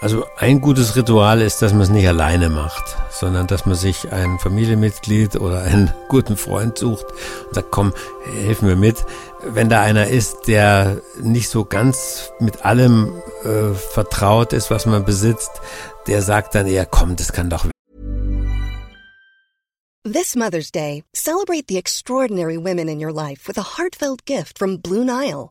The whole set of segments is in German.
Also ein gutes Ritual ist, dass man es nicht alleine macht, sondern dass man sich ein Familienmitglied oder einen guten Freund sucht und sagt, komm, hilf mir mit. Wenn da einer ist, der nicht so ganz mit allem äh, vertraut ist, was man besitzt, der sagt dann eher, komm, das kann doch. This Mother's Day, celebrate the extraordinary women in your life with a heartfelt gift from Blue Nile.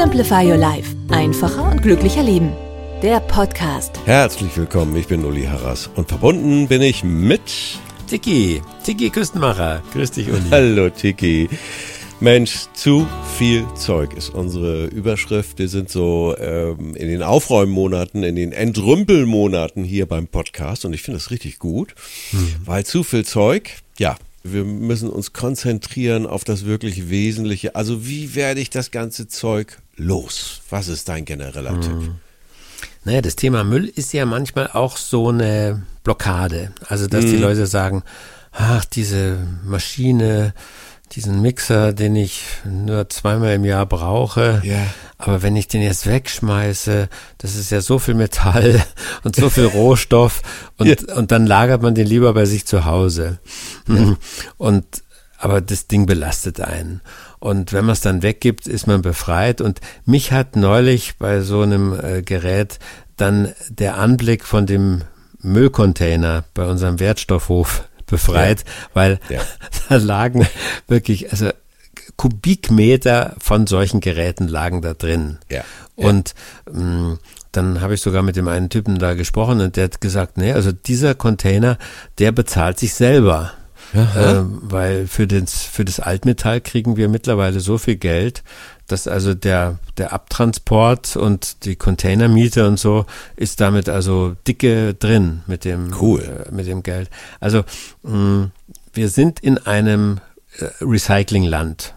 Simplify Your Life. Einfacher und glücklicher Leben. Der Podcast. Herzlich willkommen, ich bin Uli Harras und verbunden bin ich mit Tiki, Tiki Küstenmacher. Grüß dich, Uli. Hallo Tiki. Mensch, zu viel Zeug ist unsere Überschrift. Wir sind so ähm, in den Aufräummonaten, in den Entrümpelmonaten hier beim Podcast und ich finde das richtig gut, mhm. weil zu viel Zeug, ja, wir müssen uns konzentrieren auf das wirklich Wesentliche. Also wie werde ich das ganze Zeug los? Was ist dein genereller hm. Tipp? Naja, das Thema Müll ist ja manchmal auch so eine Blockade. Also, dass hm. die Leute sagen, ach, diese Maschine, diesen Mixer, den ich nur zweimal im Jahr brauche. Ja. Aber wenn ich den jetzt wegschmeiße, das ist ja so viel Metall und so viel Rohstoff und, ja. und dann lagert man den lieber bei sich zu Hause. Ja. Und aber das Ding belastet einen. Und wenn man es dann weggibt, ist man befreit. Und mich hat neulich bei so einem äh, Gerät dann der Anblick von dem Müllcontainer bei unserem Wertstoffhof befreit, ja. weil ja. da lagen wirklich, also Kubikmeter von solchen Geräten lagen da drin. Ja. Und mh, mm, dann habe ich sogar mit dem einen Typen da gesprochen und der hat gesagt, nee, also dieser Container, der bezahlt sich selber. Äh, weil für, den, für das Altmetall kriegen wir mittlerweile so viel Geld, dass also der, der Abtransport und die Containermiete und so ist damit also dicke drin mit dem, cool. äh, mit dem Geld. Also mh, wir sind in einem äh, Recyclingland.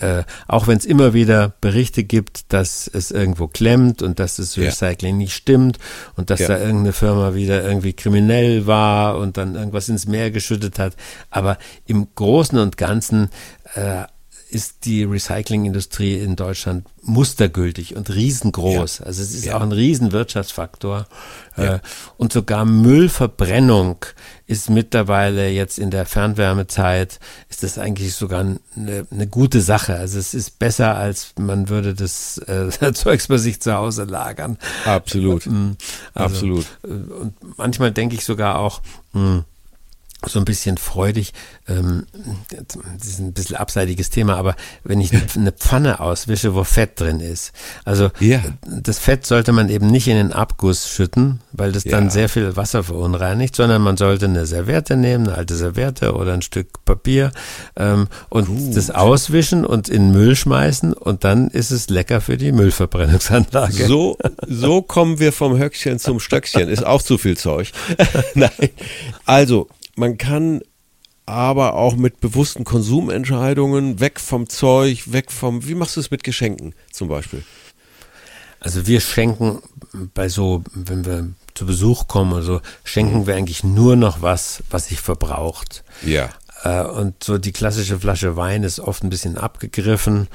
Äh, auch wenn es immer wieder Berichte gibt, dass es irgendwo klemmt und dass das Recycling ja. nicht stimmt und dass ja. da irgendeine Firma wieder irgendwie kriminell war und dann irgendwas ins Meer geschüttet hat. Aber im Großen und Ganzen äh, ist die Recyclingindustrie in Deutschland mustergültig und riesengroß. Ja. Also es ist ja. auch ein Riesenwirtschaftsfaktor. Ja. Äh, und sogar Müllverbrennung ist mittlerweile jetzt in der Fernwärmezeit, ist das eigentlich sogar eine, eine gute Sache. Also es ist besser, als man würde das äh, Zeugs bei sich zu Hause lagern. Absolut. Mm, also, Absolut. Äh, und manchmal denke ich sogar auch, mh, mm, so ein bisschen freudig, ähm, das ist ein bisschen abseitiges Thema, aber wenn ich eine Pfanne auswische, wo Fett drin ist, also ja. das Fett sollte man eben nicht in den Abguss schütten, weil das ja. dann sehr viel Wasser verunreinigt, sondern man sollte eine Serviette nehmen, eine alte Serviette oder ein Stück Papier ähm, und Gut. das auswischen und in Müll schmeißen und dann ist es lecker für die Müllverbrennungsanlage. So, so kommen wir vom Höckchen zum Stöckchen, ist auch zu viel Zeug. Nein, also man kann aber auch mit bewussten Konsumentscheidungen weg vom Zeug, weg vom, wie machst du es mit Geschenken zum Beispiel? Also wir schenken bei so, wenn wir zu Besuch kommen oder so, schenken wir eigentlich nur noch was, was sich verbraucht. Ja. Äh, und so die klassische Flasche Wein ist oft ein bisschen abgegriffen.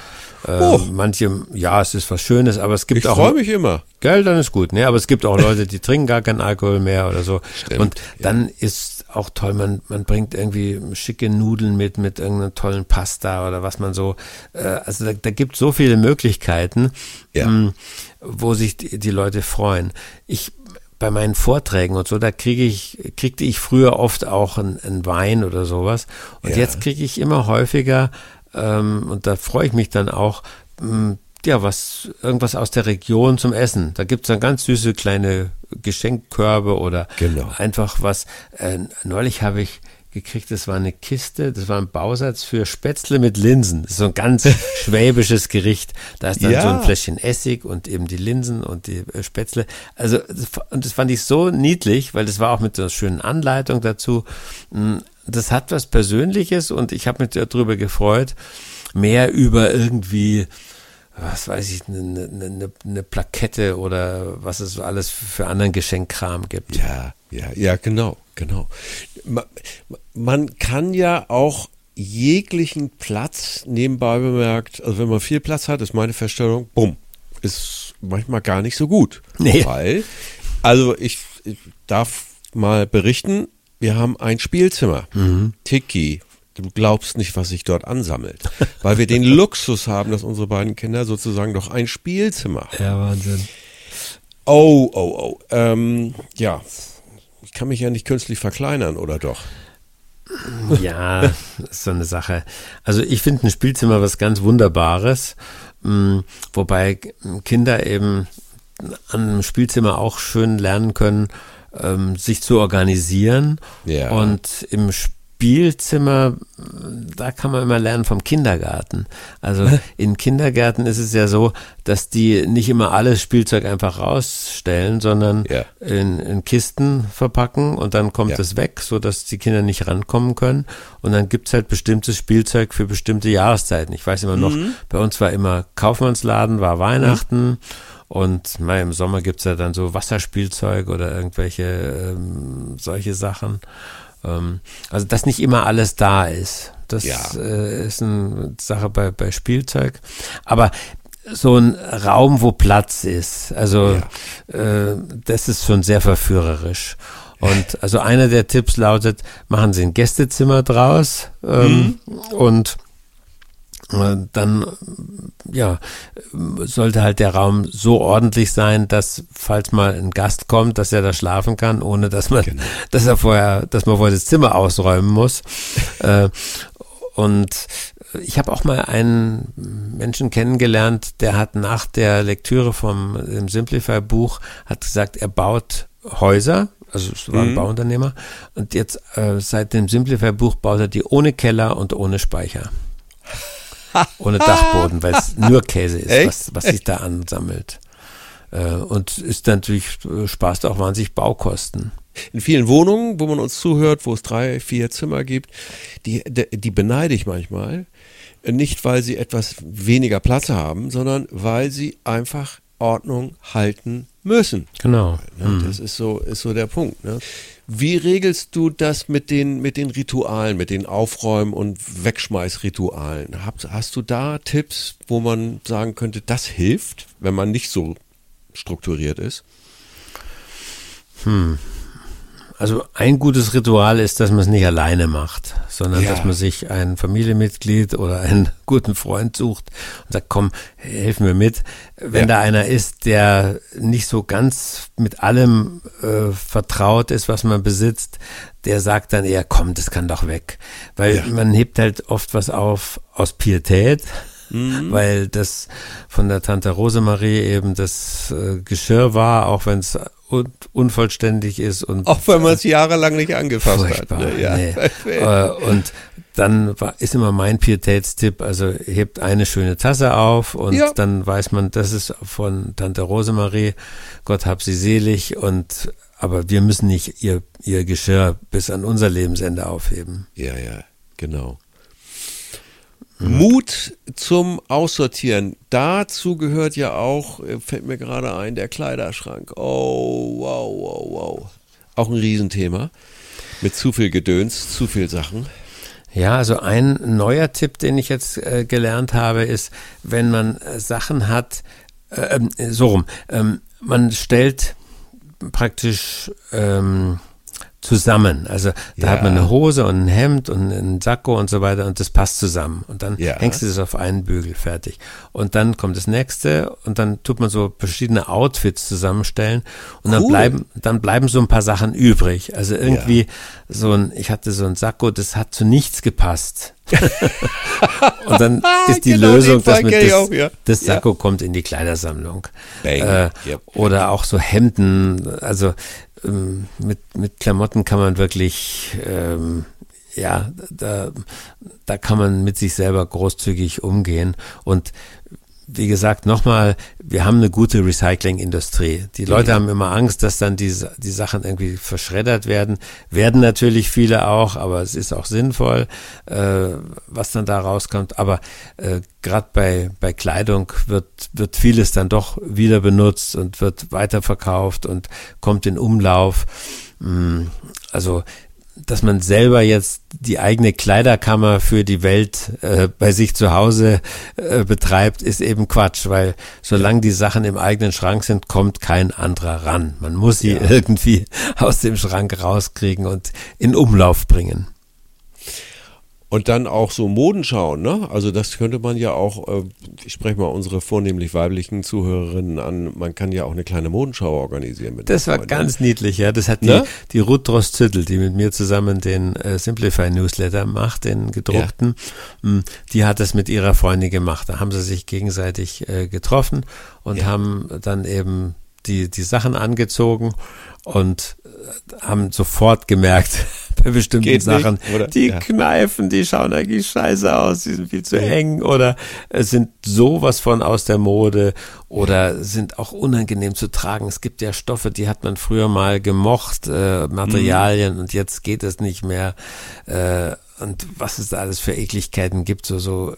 Äh, oh. Manche, ja, es ist was Schönes, aber es gibt ich auch. Ich freue mich immer. Gell, dann ist gut, ne? Aber es gibt auch Leute, die trinken gar keinen Alkohol mehr oder so. Stimmt, und dann ja. ist auch toll, man, man bringt irgendwie schicke Nudeln mit, mit irgendeiner tollen Pasta oder was man so. Äh, also da, da gibt so viele Möglichkeiten, ja. mh, wo sich die, die Leute freuen. Ich bei meinen Vorträgen und so, da kriege ich, kriegte ich früher oft auch einen Wein oder sowas. Und ja. jetzt kriege ich immer häufiger, ähm, und da freue ich mich dann auch, ähm, ja, was, irgendwas aus der Region zum Essen. Da gibt es dann ganz süße kleine Geschenkkörbe oder genau. einfach was. Äh, neulich habe ich gekriegt, das war eine Kiste, das war ein Bausatz für Spätzle mit Linsen. Das ist so ein ganz schwäbisches Gericht. Da ist dann Ja. so ein Fläschchen Essig und eben die Linsen und die äh, Spätzle. Also, und das fand ich so niedlich, weil das war auch mit so einer schönen Anleitung dazu. Mm, Das hat was Persönliches und ich habe mich darüber gefreut, mehr über irgendwie was weiß ich, eine, eine, eine, Plakette oder was es alles für anderen Geschenkkram gibt. Ja, ja, ja, genau, genau. Ma- Man kann ja auch jeglichen Platz nebenbei bemerkt, also wenn man viel Platz hat, ist meine Feststellung, bumm, ist manchmal gar nicht so gut. Nee. Weil, also ich, ich darf mal berichten, wir haben ein Spielzimmer. Tiki. Du glaubst nicht, was sich dort ansammelt. Weil wir den Luxus haben, dass unsere beiden Kinder sozusagen doch ein Spielzimmer haben. Ja, Wahnsinn. Oh, oh, oh. Ähm, ja, ich kann mich ja nicht künstlich verkleinern, oder doch? Ja, das ist so eine Sache. Also ich finde ein Spielzimmer was ganz Wunderbares, mh, wobei Kinder eben an einem Spielzimmer auch schön lernen können, ähm, sich zu organisieren. Ja. Und im Spielzimmer, da kann man immer lernen vom Kindergarten. Also in Kindergärten ist es ja so, dass die nicht immer alles Spielzeug einfach rausstellen, sondern Ja. in, in Kisten verpacken und dann kommt Ja. es weg, sodass die Kinder nicht rankommen können. Und dann gibt's halt bestimmtes Spielzeug für bestimmte Jahreszeiten. Ich weiß immer noch, Mhm. bei uns war immer Kaufmannsladen, war Weihnachten. Und mal im Sommer gibt's ja dann so Wasserspielzeug oder irgendwelche ähm, solche Sachen. Ähm, also, dass nicht immer alles da ist. Das Ja. äh, ist eine Sache bei, bei Spielzeug. Aber so ein Raum, wo Platz ist, also äh, das ist schon sehr verführerisch. Und also einer der Tipps lautet, machen Sie ein Gästezimmer draus ähm, und äh, dann äh, ja sollte halt der Raum so ordentlich sein, dass falls mal ein Gast kommt, dass er da schlafen kann, ohne dass man, dass er vorher, dass man vorher das Zimmer ausräumen muss. äh, und ich habe auch mal einen Menschen kennengelernt, der hat nach der Lektüre vom Simplify-Buch hat gesagt, er baut Häuser, also es war ein Bauunternehmer, und jetzt äh, seit dem Simplify-Buch baut er die ohne Keller und ohne Speicher. ohne Dachboden, weil es nur Käse ist, Echt? was, was sich da ansammelt. Äh, und ist natürlich, äh, sparst auch wahnsinnig Baukosten. In vielen Wohnungen, wo man uns zuhört, wo es drei, vier Zimmer gibt, die, die beneide ich manchmal. Nicht, weil sie etwas weniger Platz haben, sondern weil sie einfach Ordnung halten müssen. Genau. Ne? Das ist so, ist so der Punkt. Ne? Wie regelst du das mit den, mit den Ritualen, mit den Aufräumen- und Wegschmeißritualen? Hast, hast du da Tipps, wo man sagen könnte, das hilft, wenn man nicht so strukturiert ist? Also ein gutes Ritual ist, dass man es nicht alleine macht, sondern Ja. dass man sich ein Familienmitglied oder einen guten Freund sucht und sagt, komm, helfen wir mit. Wenn Ja. da einer ist, der nicht so ganz mit allem äh, vertraut ist, was man besitzt, der sagt dann eher, komm, das kann doch weg. Weil Ja. man hebt halt oft was auf aus Pietät. Weil das von der Tante Rosemarie eben das äh, Geschirr war, auch wenn es un unvollständig ist und Auch wenn man es jahrelang nicht angefasst Furchtbar, hat. Ne? Ja. nee. äh, und dann war, ist immer mein Pietätstipp, also hebt eine schöne Tasse auf und Ja. dann weiß man, das ist von Tante Rosemarie, Gott hab sie selig und aber wir müssen nicht ihr, ihr Geschirr bis an unser Lebensende aufheben. Ja, ja, genau. Mut zum Aussortieren. Dazu gehört ja auch, äh, fällt mir gerade ein, der Kleiderschrank. Oh, wow, wow, wow. Auch ein Riesenthema. Mit zu viel Gedöns, zu viel Sachen. Ja, also ein neuer Tipp, den ich jetzt äh, gelernt habe, ist, wenn man äh, Sachen hat, äh, ähm, so rum, ähm, man stellt praktisch ähm, zusammen. Also da Ja. hat man eine Hose und ein Hemd und einen Sakko und so weiter und das passt zusammen. Und dann Ja. hängst du das auf einen Bügel, fertig. Und dann kommt das nächste und dann tut man so verschiedene Outfits zusammenstellen und dann Cool. bleiben, dann bleiben so ein paar Sachen übrig. Also irgendwie so ein, ich hatte so ein Sakko, das hat zu nichts gepasst. und dann ist die Genau, Lösung, dass mit das, auch, ja. das Ja. Sakko kommt in die Kleidersammlung. Äh, Yep. Oder auch so Hemden, also ähm, mit, mit Klamotten kann man wirklich ähm, ja, da, da kann man mit sich selber großzügig umgehen und wie gesagt, nochmal, wir haben eine gute Recyclingindustrie. Die Leute ja. haben immer Angst, dass dann die, die Sachen irgendwie verschreddert werden. Werden natürlich viele auch, aber es ist auch sinnvoll, äh, was dann da rauskommt. Aber äh, gerade bei, bei Kleidung wird, wird vieles dann doch wieder benutzt und wird weiterverkauft und kommt in Umlauf. Mm, also dass man selber jetzt die eigene Kleiderkammer für die Welt äh, bei sich zu Hause äh, betreibt, ist eben Quatsch, weil solange die Sachen im eigenen Schrank sind, kommt kein anderer ran. Man muss sie ja. irgendwie aus dem Schrank rauskriegen und in Umlauf bringen. Und dann auch so Modenschauen, ne? Also das könnte man ja auch, äh, ich spreche mal unsere vornehmlich weiblichen Zuhörerinnen an, man kann ja auch eine kleine Modenschau organisieren. Mit das war Freunden. ganz niedlich, ja. Das hat die, ne? die Ruth Drost-Züttel, die mit mir zusammen den äh, Simplify Newsletter macht, den gedruckten, ja. Hm, die hat das mit ihrer Freundin gemacht. Da haben sie sich gegenseitig äh, getroffen und ja. haben dann eben die, die Sachen angezogen und äh, haben sofort gemerkt, bei bestimmten Geht Sachen, nicht, die ja. kneifen, die schauen eigentlich scheiße aus, die sind viel zu eng oder sind sowas von aus der Mode oder sind auch unangenehm zu tragen. Es gibt ja Stoffe, die hat man früher mal gemocht, äh, Materialien mhm. und jetzt geht es nicht mehr. Äh, und was es da alles für Ekligkeiten gibt, so, so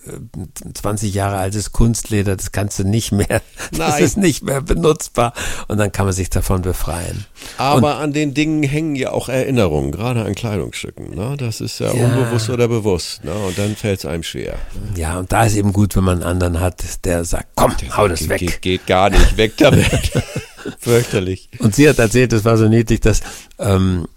20 äh, Jahre altes Kunstleder, das kannst du nicht mehr, Nein. das ist nicht mehr benutzbar und dann kann man sich davon befreien. Aber und, an den Dingen hängen ja auch Erinnerungen, gerade an Kleidungsstücken, ne? das ist ja, ja. unbewusst oder bewusst ne? und dann fällt es einem schwer. Ja, und da ist eben gut, wenn man einen anderen hat, der sagt, komm, der hau das geht, weg. Geht, geht gar nicht, weg damit. Fürchterlich. Und sie hat erzählt, das war so niedlich, dass ähm,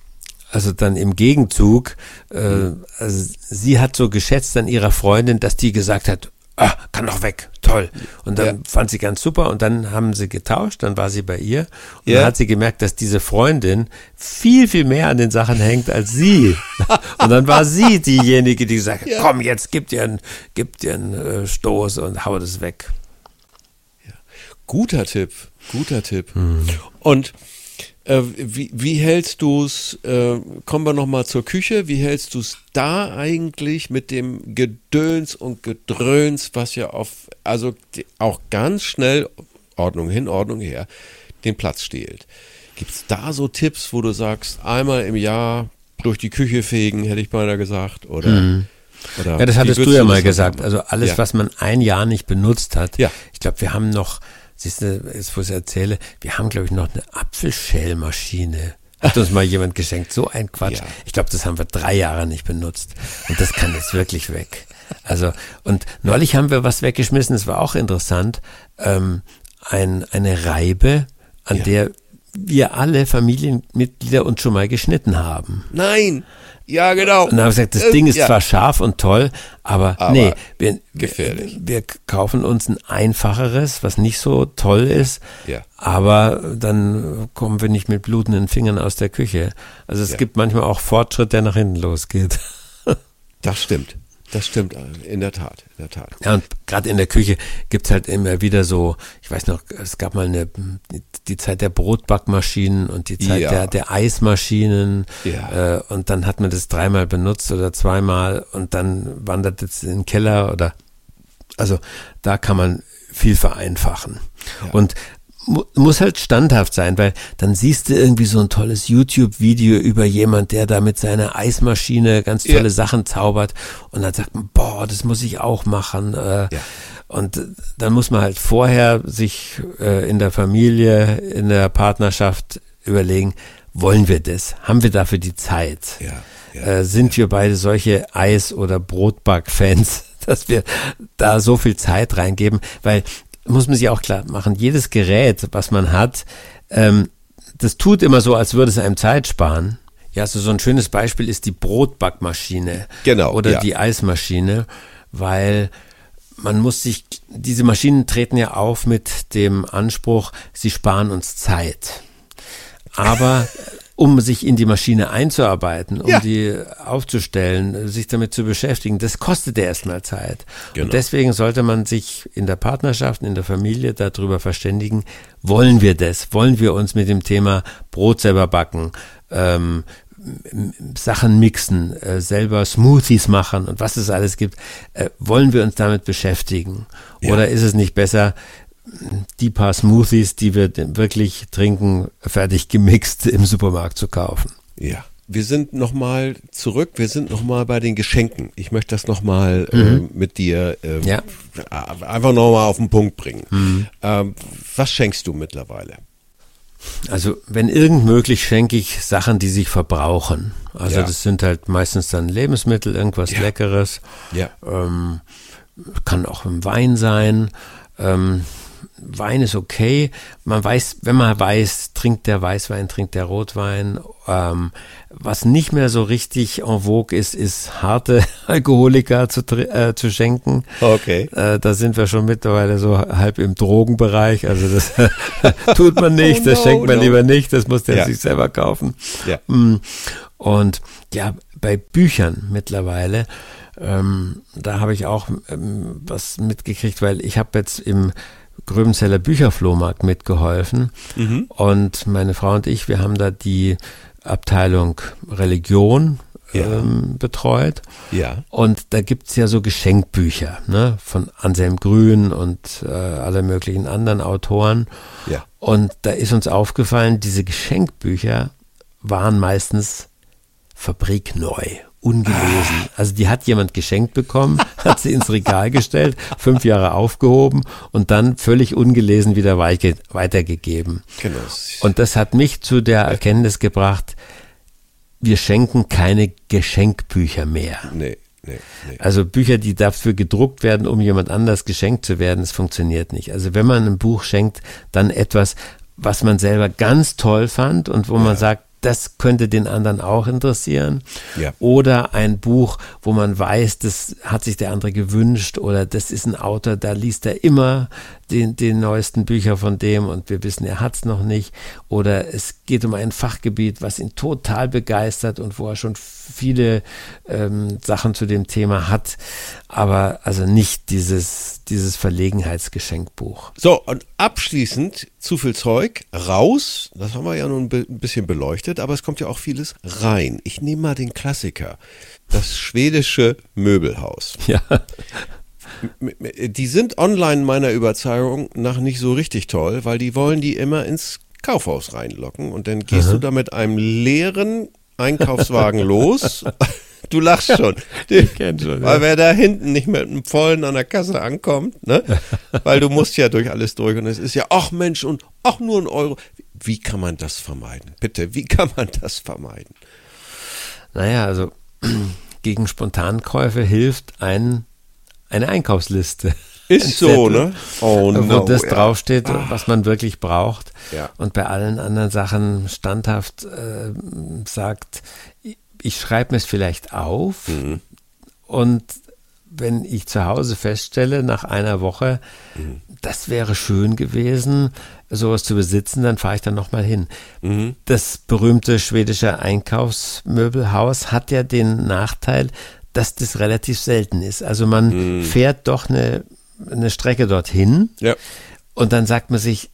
also dann im Gegenzug, äh, also sie hat so geschätzt an ihrer Freundin, dass die gesagt hat, ah, kann doch weg, toll. Und dann ja. fand sie ganz super und dann haben sie getauscht, dann war sie bei ihr und ja. dann hat sie gemerkt, dass diese Freundin viel, viel mehr an den Sachen hängt als sie. und dann war sie diejenige, die gesagt hat, ja. komm, jetzt gib dir einen, gib dir einen äh, Stoß und hau das weg. Guter Tipp, guter Tipp. Mhm. Und äh, wie, wie hältst du es, äh, kommen wir nochmal zur Küche, wie hältst du es da eigentlich mit dem Gedöns und Gedröns, was ja auf, also auch ganz schnell, Ordnung hin, Ordnung her, den Platz stehlt? Gibt es da so Tipps, wo du sagst, einmal im Jahr durch die Küche fegen, hätte ich beinahe gesagt, oder? Mhm. Oder ja, das hattest du ja mal gesagt. Also alles, ja. was man ein Jahr nicht benutzt hat. Ja. Ich glaube, wir haben noch Siehst du, jetzt wo ich erzähle, wir haben, glaube ich, noch eine Apfelschälmaschine. Hat uns mal jemand geschenkt. So ein Quatsch. Ja. Ich glaube, das haben wir drei Jahre nicht benutzt. Und das kann jetzt wirklich weg. Also, und neulich haben wir was weggeschmissen, das war auch interessant. Ähm, ein, eine Reibe, an ja. der wir alle Familienmitglieder uns schon mal geschnitten haben. Nein! Ja, genau. Und dann habe ich gesagt, das äh, Ding ist ja. zwar scharf und toll, aber, aber nee, wir, gefährlich. Wir, wir, kaufen uns ein einfacheres, was nicht so toll ist, ja. aber dann kommen wir nicht mit blutenden Fingern aus der Küche. Also es ja. gibt manchmal auch Fortschritt, der nach hinten losgeht. Das stimmt. Das stimmt, in der Tat, in der Tat. Ja, und gerade in der Küche gibt's halt immer wieder so, ich weiß noch, es gab mal eine, die Zeit der Brotbackmaschinen und die Zeit ja. der, der Eismaschinen. Ja. Äh, und dann hat man das dreimal benutzt oder zweimal und dann wandert es in den Keller oder, also da kann man viel vereinfachen. Ja. Und muss halt standhaft sein, weil dann siehst du irgendwie so ein tolles YouTube-Video über jemand, der da mit seiner Eismaschine ganz tolle ja. Sachen zaubert und dann sagt man, boah, das muss ich auch machen. Äh, ja. Und dann muss man halt vorher sich äh, in der Familie, in der Partnerschaft überlegen, wollen wir das? Haben wir dafür die Zeit? Ja, äh, sind wir beide solche Eis- oder Brotback-Fans? dass wir da so viel Zeit reingeben, weil muss man sich auch klar machen, jedes Gerät, was man hat, ähm, das tut immer so, als würde es einem Zeit sparen. Ja, also so ein schönes Beispiel ist die Brotbackmaschine. Genau. Oder ja. die Eismaschine, weil man muss sich, diese Maschinen treten ja auf mit dem Anspruch, sie sparen uns Zeit. Aber um sich in die Maschine einzuarbeiten, um ja. die aufzustellen, sich damit zu beschäftigen, das kostet ja erstmal Zeit. Genau. Und deswegen sollte man sich in der Partnerschaft, in der Familie darüber verständigen, wollen wir das? Wollen wir uns mit dem Thema Brot selber backen? Ähm, Sachen mixen, äh, selber Smoothies machen und was es alles gibt, äh, wollen wir uns damit beschäftigen? Ja. Oder ist es nicht besser, die paar Smoothies, die wir wirklich trinken, fertig gemixt im Supermarkt zu kaufen? Ja wir sind nochmal zurück, wir sind nochmal bei den Geschenken. Ich möchte das nochmal äh, mhm. äh, mit dir äh, ja. einfach nochmal auf den Punkt bringen. Mhm. Ähm, was schenkst du mittlerweile? Also, wenn irgend möglich, schenke ich Sachen, die sich verbrauchen. Also, ja. das sind halt meistens dann Lebensmittel, irgendwas ja. Leckeres. Ja. Ähm, kann auch ein Wein sein. Ähm, Wein ist okay. Man weiß, wenn man weiß, trinkt der Weißwein, trinkt der Rotwein. Ähm, was nicht mehr so richtig en vogue ist, ist harte Alkoholiker zu, äh, zu schenken. Okay. Äh, da sind wir schon mittlerweile so halb im Drogenbereich. Also das tut man nicht, oh das no, schenkt man no. lieber nicht, das muss der ja. sich selber kaufen. Ja. Mm. Und ja, bei Büchern mittlerweile, ähm, da habe ich auch ähm, was mitgekriegt, weil ich habe jetzt im Gröbenzeller Bücherflohmarkt mitgeholfen. Mhm. Und meine Frau und ich, wir haben da die Abteilung Religion ja. ähm, betreut. Ja. Und da gibt's ja so Geschenkbücher ne, von Anselm Grün und äh, alle möglichen anderen Autoren. Ja. Und da ist uns aufgefallen, diese Geschenkbücher waren meistens fabrikneu ungelesen. Also die hat jemand geschenkt bekommen, hat sie ins Regal gestellt, fünf Jahre aufgehoben und dann völlig ungelesen wieder weitergegeben. Genau. Und das hat mich zu der Erkenntnis gebracht, wir schenken keine Geschenkbücher mehr. Nee. Nee, nee. Also Bücher, die dafür gedruckt werden, um jemand anders geschenkt zu werden, das funktioniert nicht. Also wenn man ein Buch schenkt, dann etwas, was man selber ganz toll fand und wo ja. man sagt, das könnte den anderen auch interessieren. Ja. Oder ein Buch, wo man weiß, das hat sich der andere gewünscht oder das ist ein Autor, da liest er immer den, den neuesten Bücher von dem und wir wissen, er hat es noch nicht. Oder es geht um ein Fachgebiet, was ihn total begeistert und wo er schon viele ähm, Sachen zu dem Thema hat, aber also nicht dieses, dieses Verlegenheitsgeschenkbuch. So, und abschließend zu viel Zeug raus, das haben wir ja nun ein bisschen beleuchtet, aber es kommt ja auch vieles rein. Ich nehme mal den Klassiker, das schwedische Möbelhaus. Ja die sind online meiner Überzeugung nach nicht so richtig toll, weil die wollen die immer ins Kaufhaus reinlocken und dann gehst Aha. du da mit einem leeren Einkaufswagen los. Du lachst schon. Ich kenn schon weil ja. wer da hinten nicht mit einem vollen an der Kasse ankommt, ne? Weil du musst ja durch alles durch und es ist ja, ach Mensch, und ach nur ein Euro. Wie kann man das vermeiden? Bitte, wie kann man das vermeiden? Naja, also gegen Spontankäufe hilft ein eine Einkaufsliste. Ist so, ne? Oh, wo no, das ja. draufsteht, ah. was man wirklich braucht. Ja. Und bei allen anderen Sachen standhaft äh, sagt, ich schreibe mir es vielleicht auf mhm. und wenn ich zu Hause feststelle, nach einer Woche, mhm. das wäre schön gewesen, sowas zu besitzen, dann fahre ich dann nochmal hin. Mhm. Das berühmte schwedische Einkaufsmöbelhaus hat ja den Nachteil, dass das relativ selten ist. Also man mhm. fährt doch eine, eine Strecke dorthin ja. und dann sagt man sich,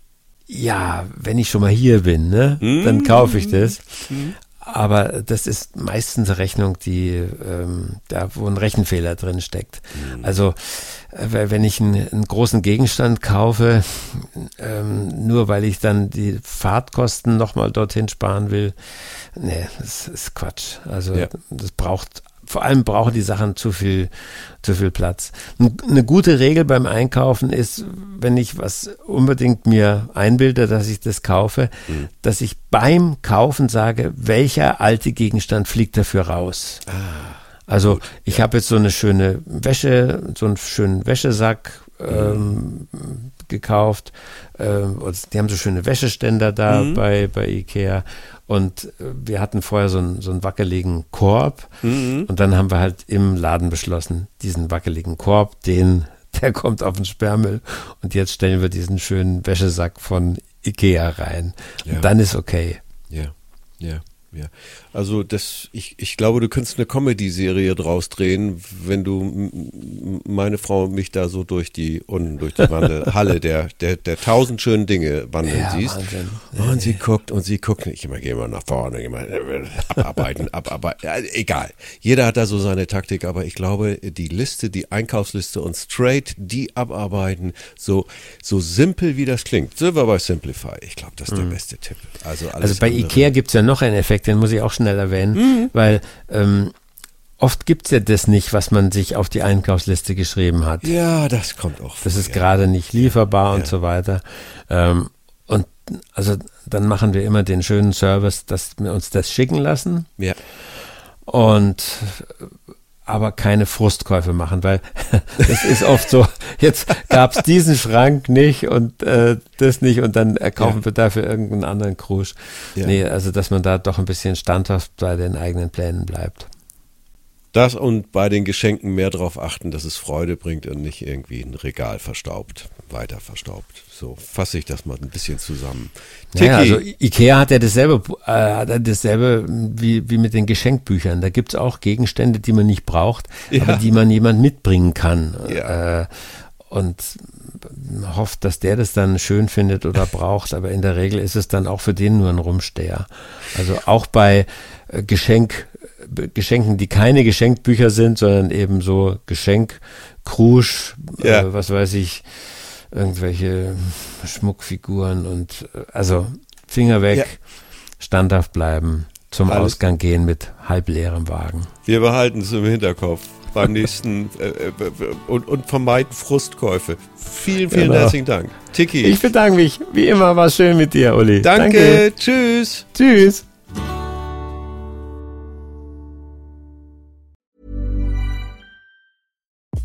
ja, wenn ich schon mal hier bin, ne, mhm. dann kaufe ich das. Mhm. Aber das ist meistens eine Rechnung, die ähm, da, wo ein Rechenfehler drin steckt. Mhm. Also äh, wenn ich einen, einen, großen Gegenstand kaufe, ähm, nur weil ich dann die Fahrtkosten nochmal dorthin sparen will, nee, das ist Quatsch. Also ja. das braucht vor allem brauchen die Sachen zu viel, zu viel Platz. Eine gute Regel beim Einkaufen ist, wenn ich was unbedingt mir einbilde, dass ich das kaufe, mhm. dass ich beim Kaufen sage, welcher alte Gegenstand fliegt dafür raus. Ah, also gut, ich ja. habe jetzt so eine schöne Wäsche, so einen schönen Wäschesack ähm, mhm. gekauft. Ähm, die haben so schöne Wäscheständer da mhm. bei, bei Ikea. Und äh, wir hatten vorher so einen, so einen wackeligen Korb. Mhm. Und dann haben wir halt im Laden beschlossen, diesen wackeligen Korb, den, der kommt auf den Sperrmüll. Und jetzt stellen wir diesen schönen Wäschesack von Ikea rein. Ja. Und dann ist okay. Ja, ja. Ja, also das, ich, ich glaube, du könntest eine Comedy-Serie draus drehen, wenn du meine Frau und mich da so durch die unten durch die Wandel, Halle der, der, der tausend schönen Dinge wandeln ja, siehst. Wahnsinn. Und sie guckt und sie guckt nicht immer, geh mal nach vorne, geh mal abarbeiten, abarbeiten. Ja, egal. Jeder hat da so seine Taktik, aber ich glaube, die Liste, die Einkaufsliste und straight die abarbeiten, so, so simpel wie das klingt. Sind wir bei Simplify. Ich glaube, das ist der mhm. beste Tipp. Also, also bei andere. Ikea gibt es ja noch einen Effekt den muss ich auch schnell erwähnen, mhm. weil ähm, oft gibt es ja das nicht, was man sich auf die Einkaufsliste geschrieben hat. Ja, das kommt auch. Vor, das ist ja. gerade nicht lieferbar ja. und so weiter. Ähm, und also dann machen wir immer den schönen Service, dass wir uns das schicken lassen. Ja. Und aber keine Frustkäufe machen, weil das ist oft so, jetzt gab es diesen Schrank nicht und äh, das nicht und dann kaufen ja. wir dafür irgendeinen anderen Krusch. Ja. Nee, also dass man da doch ein bisschen standhaft bei den eigenen Plänen bleibt. Das und bei den Geschenken mehr darauf achten, dass es Freude bringt und nicht irgendwie ein Regal verstaubt, weiter verstaubt. So fasse ich das mal ein bisschen zusammen. Naja, also Ikea hat ja dasselbe, äh, hat dasselbe wie, wie mit den Geschenkbüchern. Da gibt es auch Gegenstände, die man nicht braucht, ja. aber die man jemand mitbringen kann. Ja. Äh, und hofft, dass der das dann schön findet oder braucht, aber in der Regel ist es dann auch für den nur ein Rumsteher. Also auch bei äh, Geschenk, Geschenken, die keine Geschenkbücher sind, sondern eben so Geschenk, Krusch, ja. äh, was weiß ich, irgendwelche Schmuckfiguren und äh, also Finger weg, ja. standhaft bleiben, zum Alles. Ausgang gehen mit halbleerem Wagen. Wir behalten es im Hinterkopf beim nächsten äh, äh, und, und, vermeiden Frustkäufe. Vielen, vielen genau. herzlichen Dank. Tiki. Ich bedanke mich. Wie immer war schön mit dir, Uli. Danke. Danke. Tschüss. Tschüss.